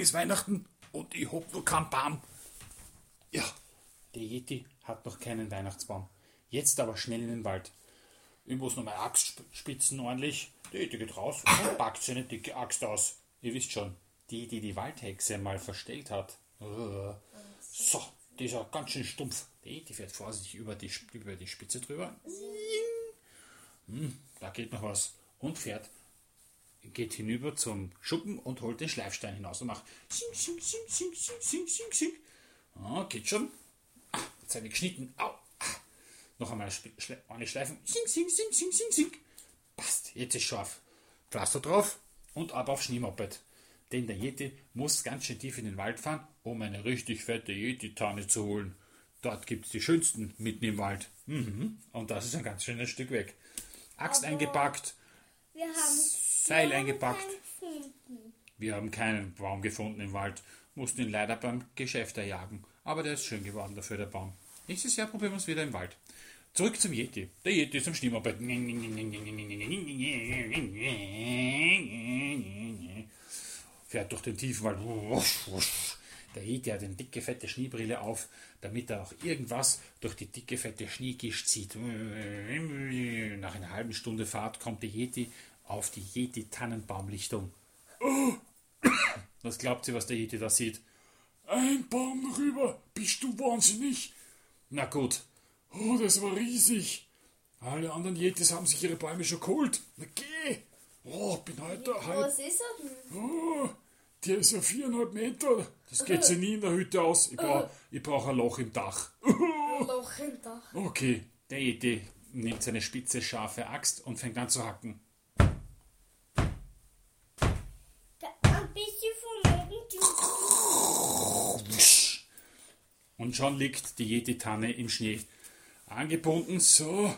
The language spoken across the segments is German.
morgen ist Weihnachten und ich hab noch keinen Baum. Ja, der Yeti hat noch keinen Weihnachtsbaum. Jetzt aber schnell in den Wald. Ich muss noch meine Axt spitzen ordentlich. Der Yeti geht raus und packt seine dicke Axt aus. Ihr wisst schon, die, die die Waldhexe mal verstellt hat. So, die ist auch ganz schön stumpf. Der Yeti fährt vorsichtig über die, über die Spitze drüber. Hm, da geht noch was. Und fährt geht hinüber zum Schuppen und holt den Schleifstein hinaus und macht sing, sing, sing, sing, sing, sing, sing, sing. Ah, geht schon. Ah, jetzt habe ich geschnitten. Au. Ah. Noch einmal Schle eine Schleifen. Sing, sing, sing, sing, sing, sing. Passt, jetzt ist scharf. Pflaster drauf und ab auf Schneemoped. Denn der Yeti muss ganz schön tief in den Wald fahren, um eine richtig fette Yeti-Tanne zu holen. Dort gibt es die schönsten mitten im Wald. Mhm. Und das ist ein ganz schönes Stück weg. Axt Aber eingepackt. Wir haben Seil eingepackt. Wir haben keinen Baum gefunden im Wald, mussten ihn leider beim Geschäft erjagen. Aber der ist schön geworden dafür, der Baum. Nächstes Jahr probieren wir es wieder im Wald. Zurück zum Yeti. Der Yeti ist am Schneemoped. Fährt durch den tiefen Wald. Der Yeti hat eine dicke, fette Schneebrille auf, damit er auch irgendwas durch die dicke, fette Schneegischt zieht. Nach einer halben Stunde Fahrt kommt der Yeti auf die Yeti-Tannenbaumlichtung. Oh. Was glaubt sie, was der Yeti da sieht? Ein Baum rüber, bist du wahnsinnig? Na gut. Oh, das war riesig. Alle anderen Yetis haben sich ihre Bäume schon geholt. Na geh. Oh, bin heute halt. Was ist er denn? Oh, der ist ja viereinhalb Meter. Das geht sich nie in der Hütte aus. Ich brauche brauch ein Loch im Dach. Ein Loch im Dach. Okay, der Yeti nimmt seine spitze, scharfe Axt und fängt an zu hacken. Und schon liegt die Yeti-Tanne im Schnee. Angebunden, so,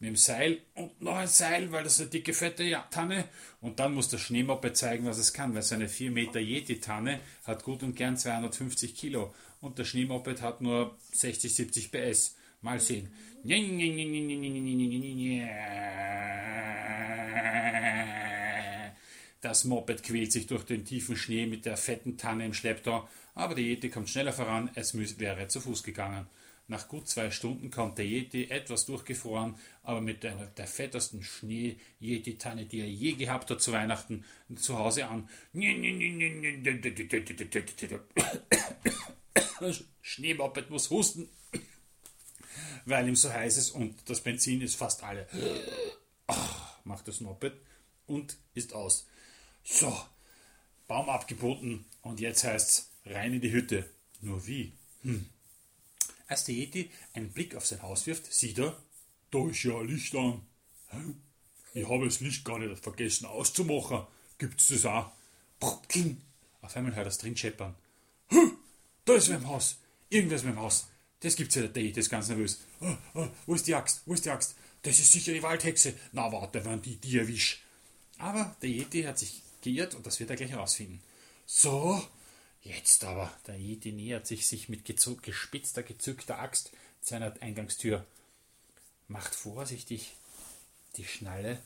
mit dem Seil und noch ein Seil, weil das eine dicke, fette Tanne. Und dann muss der Schneemoppe zeigen, was es kann, weil seine 4 Meter Yeti-Tanne hat gut und gern 250 Kilo. Und der Schneemoped hat nur 60, 70 PS. Mal sehen. Das Moped quält sich durch den tiefen Schnee mit der fetten Tanne im Schlepptau, aber der Yeti kommt schneller voran, als wäre zu Fuß gegangen. Nach gut zwei Stunden kommt der Yeti etwas durchgefroren, aber mit der, der fettesten Schnee-Yeti-Tanne, die er je gehabt hat zu Weihnachten, zu Hause an. Schneemoped muss husten, weil ihm so heiß ist und das Benzin ist fast alle. macht das Moped und ist aus. So, Baum abgeboten und jetzt heißt's rein in die Hütte. Nur wie? Hm. Als der Yeti einen Blick auf sein Haus wirft, sieht er, da ist ja ein Licht an. Ich habe das Licht gar nicht vergessen auszumachen. Gibt's das auch? Auf einmal hört er es drin scheppern. Da ist im Haus. Irgendwas im Haus. Das gibt's ja, der Yeti ist ganz nervös. Wo ist die Axt? Wo ist die Axt? Das ist sicher die Waldhexe. Na warte, wenn die die erwischt. Aber der Yeti hat sich geirrt und das wird er gleich herausfinden. So, jetzt aber. Der Yeti nähert sich, sich mit gespitzter, gezückter Axt seiner Eingangstür. Macht vorsichtig die Schnalle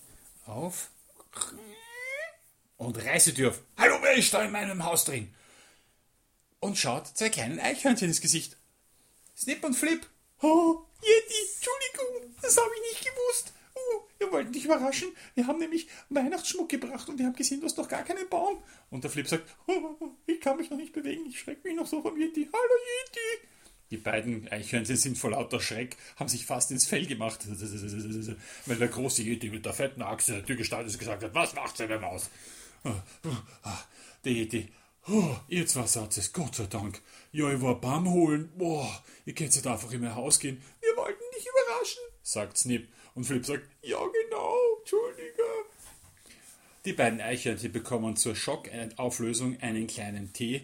auf und reißt die Tür auf. Hallo, wer ist da in meinem Haus drin? Und schaut zwei kleinen Eichhörnchen ins Gesicht. Snip und Flip. Oh, Yeti, Entschuldigung, das habe ich nicht gewusst. Oh, wollten dich überraschen. Wir haben nämlich Weihnachtsschmuck gebracht und wir haben gesehen, du hast doch gar keinen Baum. Und der Flip sagt, oh, ich kann mich noch nicht bewegen, ich schrecke mich noch so vom Yeti. Hallo Yeti! Die beiden Eichhörnchen sind vor lauter Schreck, haben sich fast ins Fell gemacht, weil der große Yeti mit der fetten Achse der Tür gestanden ist und gesagt hat, was macht seine Maus? Der Yeti, oh, ihr zwei Satzes, Gott sei Dank. Ja, ich war Baum holen. Boah, ihr könnt jetzt einfach in mein Haus gehen. Wir wollten dich überraschen, sagt Snip. Und Philipp sagt, ja genau, Entschuldige. Die beiden Eichhörnchen bekommen zur Schockauflösung einen kleinen Tee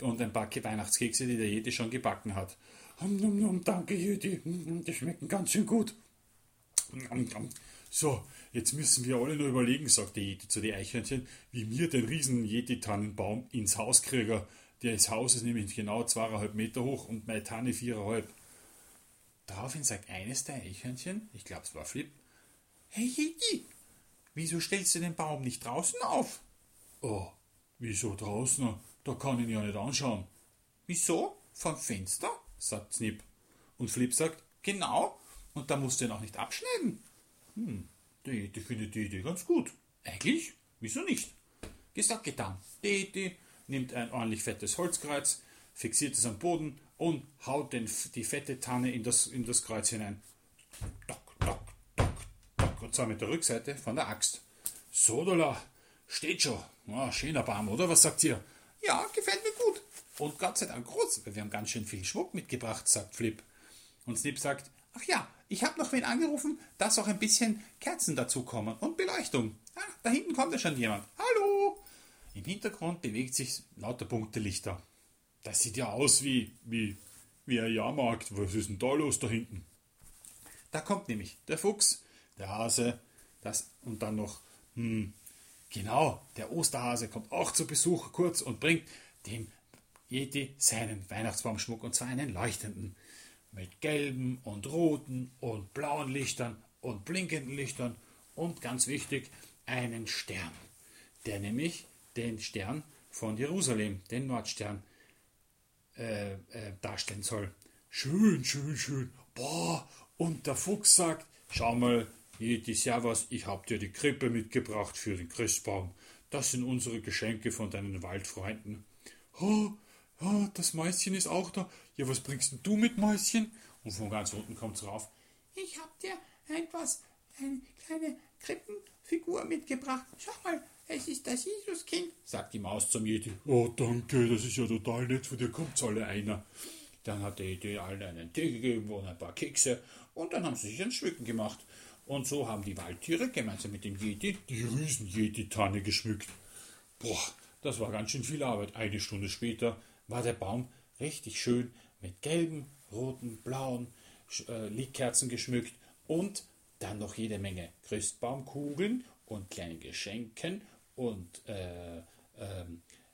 und ein paar Weihnachtskekse, die der Jeti schon gebacken hat. Danke, Jeti, die schmecken ganz schön gut. So, jetzt müssen wir alle nur überlegen, sagt der Jeti zu den Eichhörnchen, wie wir den riesen Yeti-Tannenbaum ins Haus kriegen. Das Haus ist nämlich genau zweieinhalb Meter hoch und meine Tanne viereinhalb. Daraufhin sagt eines der Eichhörnchen, ich glaube es war Flip, Hey Yeti, wieso stellst du den Baum nicht draußen auf? Oh, wieso draußen? da kann ich ihn ja nicht anschauen. Wieso? Vom Fenster? sagt Snip. Und Flip sagt, genau. Und da musst du ihn auch nicht abschneiden. Hm, die, die findet die Idee ganz gut. Eigentlich? Wieso nicht? Gesagt, getan. Die Idee nimmt ein ordentlich fettes Holzkreuz, fixiert es am Boden und haut den, die fette Tanne in das, in das Kreuz hinein. Dock. Und zwar mit der Rückseite von der Axt. So, da steht schon. Ah, schöner Baum, oder? Was sagt ihr? Ja, gefällt mir gut. Und Gott sei Dank groß, weil wir haben ganz schön viel Schmuck mitgebracht, sagt Flip. Und Snip sagt, ach ja, ich habe noch wen angerufen, dass auch ein bisschen Kerzen dazukommen und Beleuchtung. Ah, da hinten kommt ja schon jemand. Hallo! Im Hintergrund bewegt sich lauter bunte Lichter. Das sieht ja aus wie, wie, wie ein Jahrmarkt. Was ist denn da los da hinten? Da kommt nämlich der Fuchs, der Hase, das und dann noch, hm, genau, der Osterhase kommt auch zu Besuch kurz und bringt dem Yeti seinen Weihnachtsbaumschmuck und zwar einen leuchtenden. Mit gelben und roten und blauen Lichtern und blinkenden Lichtern und ganz wichtig, einen Stern, der nämlich den Stern von Jerusalem, den Nordstern, äh, äh, darstellen soll. Schön, schön, schön. Boah, und der Fuchs sagt, schau mal, Yeti, servus, ich hab dir die Krippe mitgebracht für den Christbaum. Das sind unsere Geschenke von deinen Waldfreunden. Oh, oh, das Mäuschen ist auch da. Ja, was bringst du mit, Mäuschen? Und von ganz unten kommt's rauf. Ich hab dir etwas, eine kleine Krippenfigur mitgebracht. Schau mal, es ist das Jesuskind, sagt die Maus zum Yeti. Oh, danke, das ist ja total nett, von dir kommt's alle einer. Dann hat der Yeti allen einen Tee gegeben und ein paar Kekse und dann haben sie sich ein Schmücken gemacht. Und so haben die Waldtiere gemeinsam mit dem Yeti die Riesen-Yeti-Tanne geschmückt. Boah, das war ganz schön viel Arbeit. Eine Stunde später war der Baum richtig schön mit gelben, roten, blauen äh, Lichtkerzen geschmückt und dann noch jede Menge Christbaumkugeln und kleine Geschenken und äh, äh,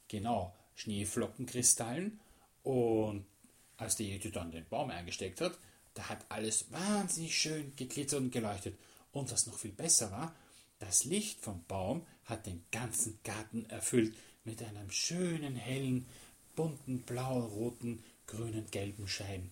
genau Schneeflockenkristallen. Und als der Jede dann den Baum eingesteckt hat, da hat alles wahnsinnig schön geglitzert und geleuchtet. Und was noch viel besser war, das Licht vom Baum hat den ganzen Garten erfüllt mit einem schönen, hellen, bunten, blau, roten, grünen, gelben Schein.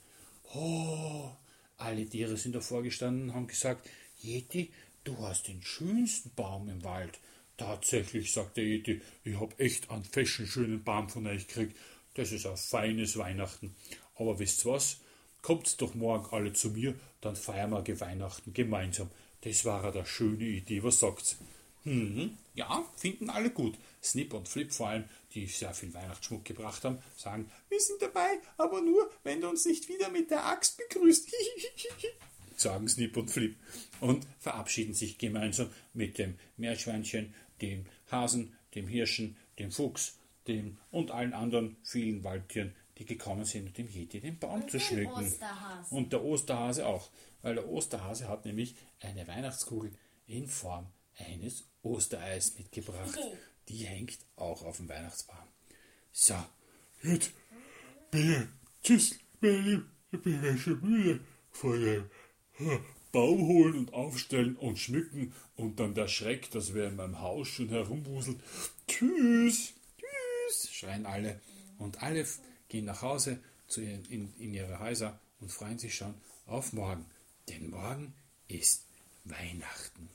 Oh, alle Tiere sind davor gestanden und haben gesagt, Yeti, du hast den schönsten Baum im Wald. Tatsächlich, sagt der Yeti, ich hab echt einen feschen, schönen Baum von euch gekriegt. Das ist ein feines Weihnachten. Aber wisst was? Kommt doch morgen alle zu mir, dann feiern wir Weihnachten gemeinsam. Das war eine schöne Idee, was sagt's? Hm, ja, finden alle gut. Snip und Flip vor allem, die sehr viel Weihnachtsschmuck gebracht haben, sagen, wir sind dabei, aber nur, wenn du uns nicht wieder mit der Axt begrüßt. sagen Snip und Flip und verabschieden sich gemeinsam mit dem Meerschweinchen, dem Hasen, dem Hirschen, dem Fuchs, dem und allen anderen vielen Waldtieren, die gekommen sind, um dem Yeti den Baum Und zu schmücken. Und der Osterhase auch, weil der Osterhase hat nämlich eine Weihnachtskugel in Form eines Ostereis mitgebracht. Die hängt auch auf dem Weihnachtsbaum. So, Jetzt bin ich, tschüss, bin ich, ich bin ja schon müde von dem äh, Baum holen und aufstellen und schmücken und dann der Schreck, dass wer in meinem Haus schon herumwuselt. Tschüss. Tschüss, schreien alle. Und alle gehen nach Hause zu ihren, in, in ihre Häuser und freuen sich schon auf morgen. Denn morgen ist Weihnachten.